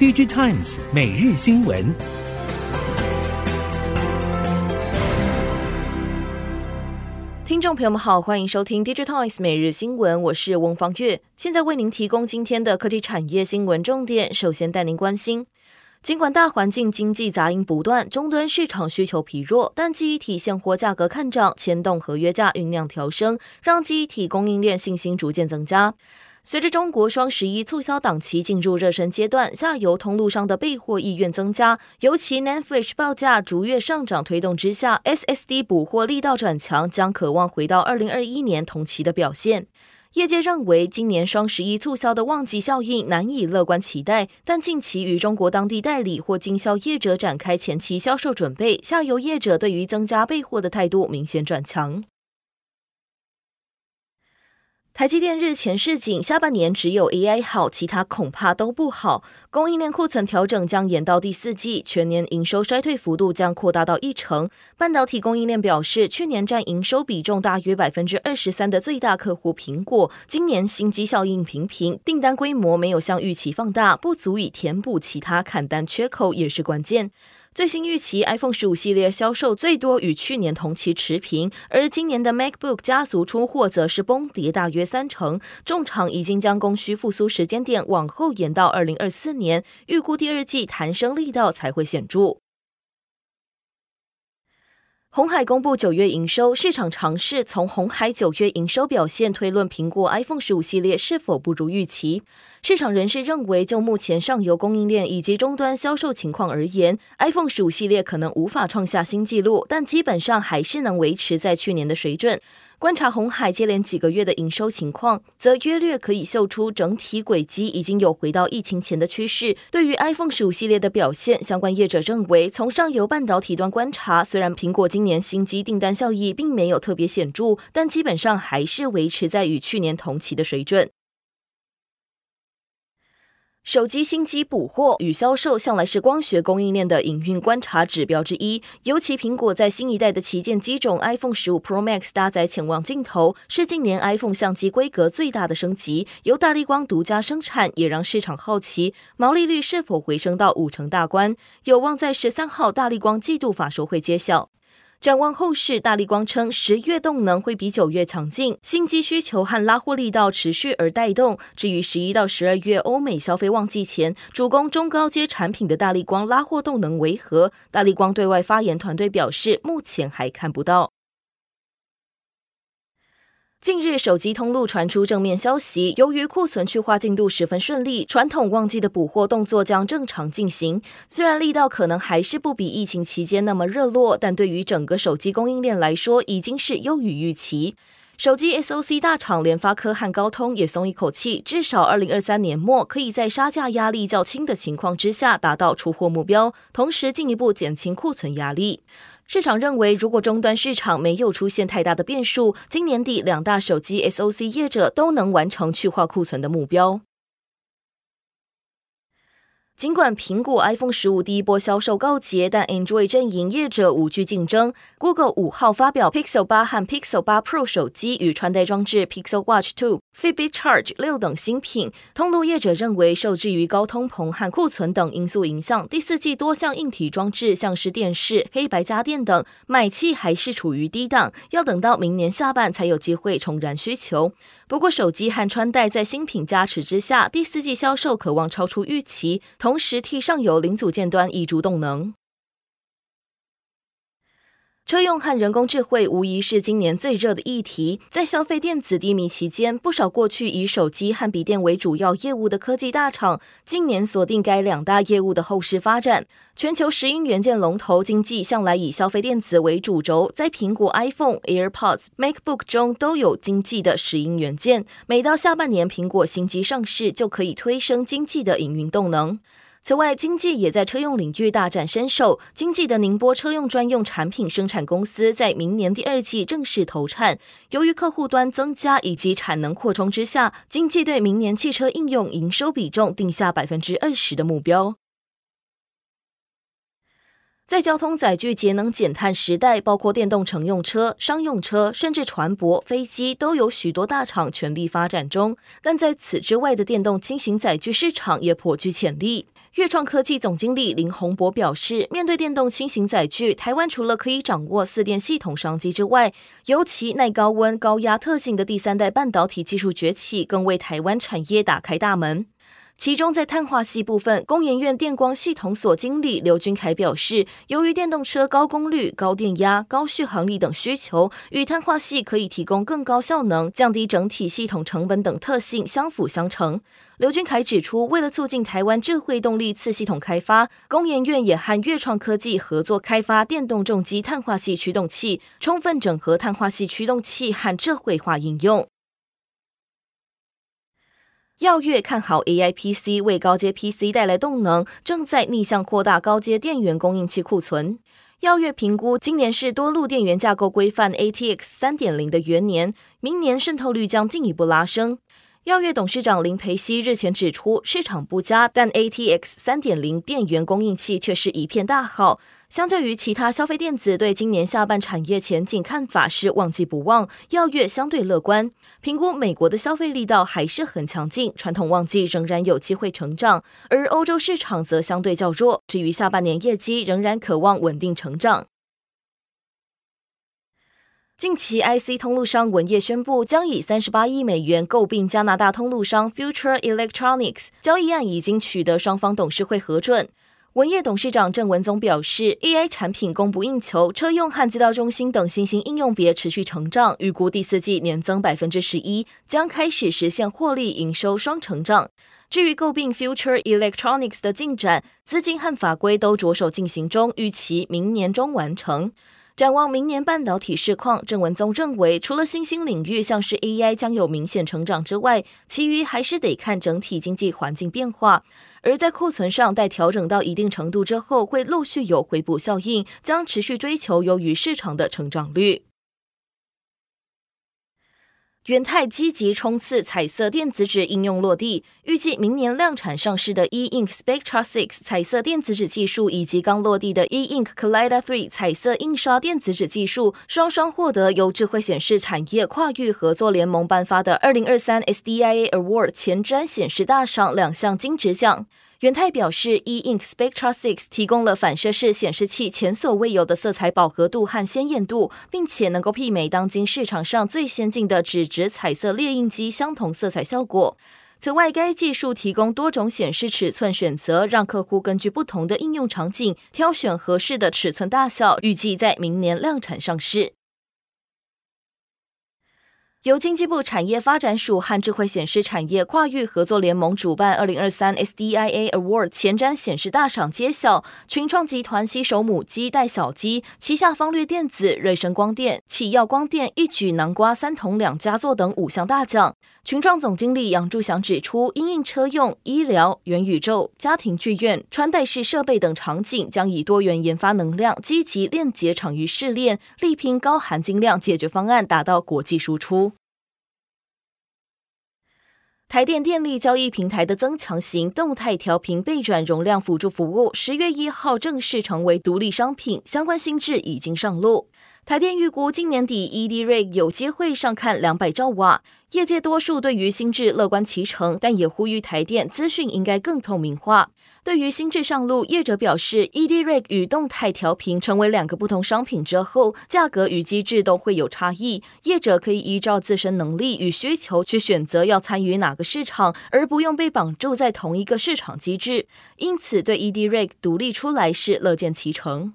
DigiTimes 每日新闻。听众朋友们好，欢迎收听 DigiTimes 每日新闻，我是翁方月，现在为您提供今天的科技产业新闻重点。首先带您关心。尽管大环境经济杂音不断，终端市场需求疲弱，但记忆体现货价格看涨，牵动合约价酝酿调升，让记忆体供应链信心逐渐增加。随着中国双十一促销档期进入热身阶段，下游通路商的备货意愿增加，尤其 NAND Flash 报价逐月上涨推动之下，SSD 补货力道转强，将可望回到二零二一年同期的表现。业界认为，今年双十一促销的旺季效应难以乐观期待，但近期与中国当地代理或经销业者展开前期销售准备，下游业者对于增加备货的态度明显转强。台积电日前示警，下半年只有 AI 好，其他恐怕都不好。供应链库存调整将延到第四季，全年营收衰退幅度将扩大到一成。半导体供应链表示，去年占营收比重大约百分之二十三的最大客户苹果，今年新机效应平平，订单规模没有像预期放大，不足以填补其他砍单缺口，也是关键。最新预期，iPhone 十五系列销售最多与去年同期持平，而今年的 MacBook 家族出货则是崩跌大约三成。众厂已经将供需复苏时间点往后延到二零二四年，预估第二季弹升力道才会显著。鸿海公布九月营收，市场尝试从鸿海九月营收表现推论苹果 iPhone 十五系列是否不如预期。市场人士认为，就目前上游供应链以及终端销售情况而言，iPhone 十五系列可能无法创下新纪录，但基本上还是能维持在去年的水准。观察红海接连几个月的营收情况，则约略可以嗅出整体轨迹已经有回到疫情前的趋势。对于 iPhone 十五系列的表现，相关业者认为，从上游半导体端观察，虽然苹果今年新机订单效益并没有特别显著，但基本上还是维持在与去年同期的水准。手机新机补货与销售向来是光学供应链的营运观察指标之一，尤其苹果在新一代的旗舰机种 iPhone 十五 Pro Max 搭载潜望镜头，是近年 iPhone 相机规格最大的升级，由大立光独家生产，也让市场好奇毛利率是否回升到五成大关，有望在十三号大立光季度法说会揭晓。展望后市，大力光称十月动能会比九月强劲，新机需求和拉货力道持续而带动。至于十一到十二月欧美消费旺季前主攻中高阶产品的大力光拉货动能为何？大力光对外发言团队表示，目前还看不到。近日，手机通路传出正面消息，由于库存去化进度十分顺利，传统旺季的补货动作将正常进行。虽然力道可能还是不比疫情期间那么热络，但对于整个手机供应链来说，已经是优于预期。手机 SoC 大厂联发科和高通也松一口气，至少二零二三年末可以在杀价压力较轻的情况之下达到出货目标，同时进一步减轻库存压力。市场认为，如果终端市场没有出现太大的变数，今年底两大手机 SoC 业者都能完成去化库存的目标。尽管苹果 iPhone 十五第一波销售告捷，但 Android 阵营业者无惧竞争。Google 五号发表 Pixel 八和 Pixel 八 Pro 手机与穿戴装置 Pixel Watch Two、Fitbit Charge 六等新品。通路业者认为，受制于高通膨和库存等因素影响，第四季多项硬体装置，像是电视、黑白家电等，买气还是处于低档，要等到明年下半才有机会重燃需求。不过，手机和穿戴在新品加持之下，第四季销售可望超出预期。同同时，替上游零组件端挹注动能。车用和人工智慧无疑是今年最热的议题。在消费电子低迷期间，不少过去以手机和笔电为主要业务的科技大厂，今年锁定该两大业务的后市发展。全球石英元件龙头经济向来以消费电子为主轴，在苹果 iPhone、AirPods、MacBook 中都有经济的石英元件。每到下半年，苹果新机上市，就可以推升经济的营运动能。此外，经济也在车用领域大展身手。经济的宁波车用专用产品生产公司在明年第二季正式投产。由于客户端增加以及产能扩充之下，经济对明年汽车应用营收比重定下百分之二十的目标。在交通载具节能减碳时代，包括电动乘用车、商用车，甚至船舶、飞机，都有许多大厂全力发展中。但在此之外的电动轻型载具市场也颇具潜力。越创科技总经理林宏博表示，面对电动新型载具，台湾除了可以掌握四电系统商机之外，尤其耐高温、高压特性的第三代半导体技术崛起，更为台湾产业打开大门。其中，在碳化系部分，工研院电光系统所经理刘君凯表示，由于电动车高功率、高电压、高续航力等需求，与碳化系可以提供更高效能、降低整体系统成本等特性相辅相成。刘君凯指出，为了促进台湾智慧动力次系统开发，工研院也和跃创科技合作开发电动重机碳化系驱动器，充分整合碳化系驱动器和智慧化应用。耀跃看好 AI PC 为高阶 PC 带来动能，正在逆向扩大高阶电源供应器库存。耀跃评估，今年是多路电源架构规范 ATX 三点零的元年，明年渗透率将进一步拉升。耀跃董事长林培熙日前指出，市场不佳，但 ATX 三点零电源供应器却是一片大好。相较于其他消费电子对今年下半产业前景看法是旺季不旺，耀跃相对乐观，评估美国的消费力道还是很强劲，传统旺季仍然有机会成长，而欧洲市场则相对较弱。至于下半年业绩，仍然渴望稳定成长。近期，IC 通路商文业宣布将以三十八亿美元购并加拿大通路商 Future Electronics，交易案已经取得双方董事会核准。文业董事长郑文宗表示，EA 产品供不应求，车用和资料中心等新兴应用别持续成长，预估第四季年增百分之十一，将开始实现获利营收双成长。至于购并 Future Electronics 的进展，资金和法规都着手进行中，预期明年中完成。展望明年半导体市况，郑文宗认为，除了新兴领域像是 AI 将有明显成长之外，其余还是得看整体经济环境变化。而在库存上，待调整到一定程度之后，会陆续有回补效应，将持续追求优于市场的成长率。元太积极冲刺彩色电子纸应用落地，预计明年量产上市的 E Ink Spectra 6彩色电子纸技术，以及刚落地的 E Ink Kaleido 3彩色印刷电子纸技术，双双获得由智慧显示产业跨域合作联盟颁发的二零二三 SDIA Award 前瞻显示大赏两项金质奖。元太表示，E Ink Spectra 6提供了反射式显示器前所未有的色彩饱和度和鲜艳度，并且能够媲美当今市场上最先进的纸质彩色列印机相同色彩效果。此外，该技术提供多种显示尺寸选择，让客户根据不同的应用场景挑选合适的尺寸大小。预计在明年量产上市。由经济部产业发展署和智慧显示产业跨域合作联盟主办，二零二三 SDIA Award 前瞻显示大赏揭晓，群创集团携手母鸡带小鸡，旗下方略电子、瑞声光电、启耀光电一举囊括三铜两佳作等五项大奖。群创总经理杨柱祥指出，因应车用、医疗、元宇宙、家庭剧院、穿戴式设备等场景，将以多元研发能量，积极链接场域试炼，力拼高含金量解决方案，达到国际输出。台电电力交易平台的增强型动态调频备转容量辅助服务，十月一号正式成为独立商品，相关新制已经上路。台电预估今年底 ED-REC 有机会上看两百兆瓦，业界多数对于新制乐观其成，但也呼吁台电资讯应该更透明化。对于新制上路，业者表示，ED-REC 与动态调频成为两个不同商品之后，价格与机制都会有差异。业者可以依照自身能力与需求去选择要参与哪个市场，而不用被绑住在同一个市场机制。因此，对 ED-REC 独立出来是乐见其成。